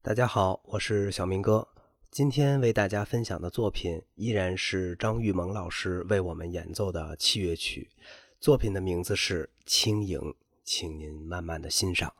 大家好，我是小明哥，今天为大家分享的作品依然是张玉萌老师为我们演奏的器乐曲，作品的名字是轻盈，请您慢慢的欣赏。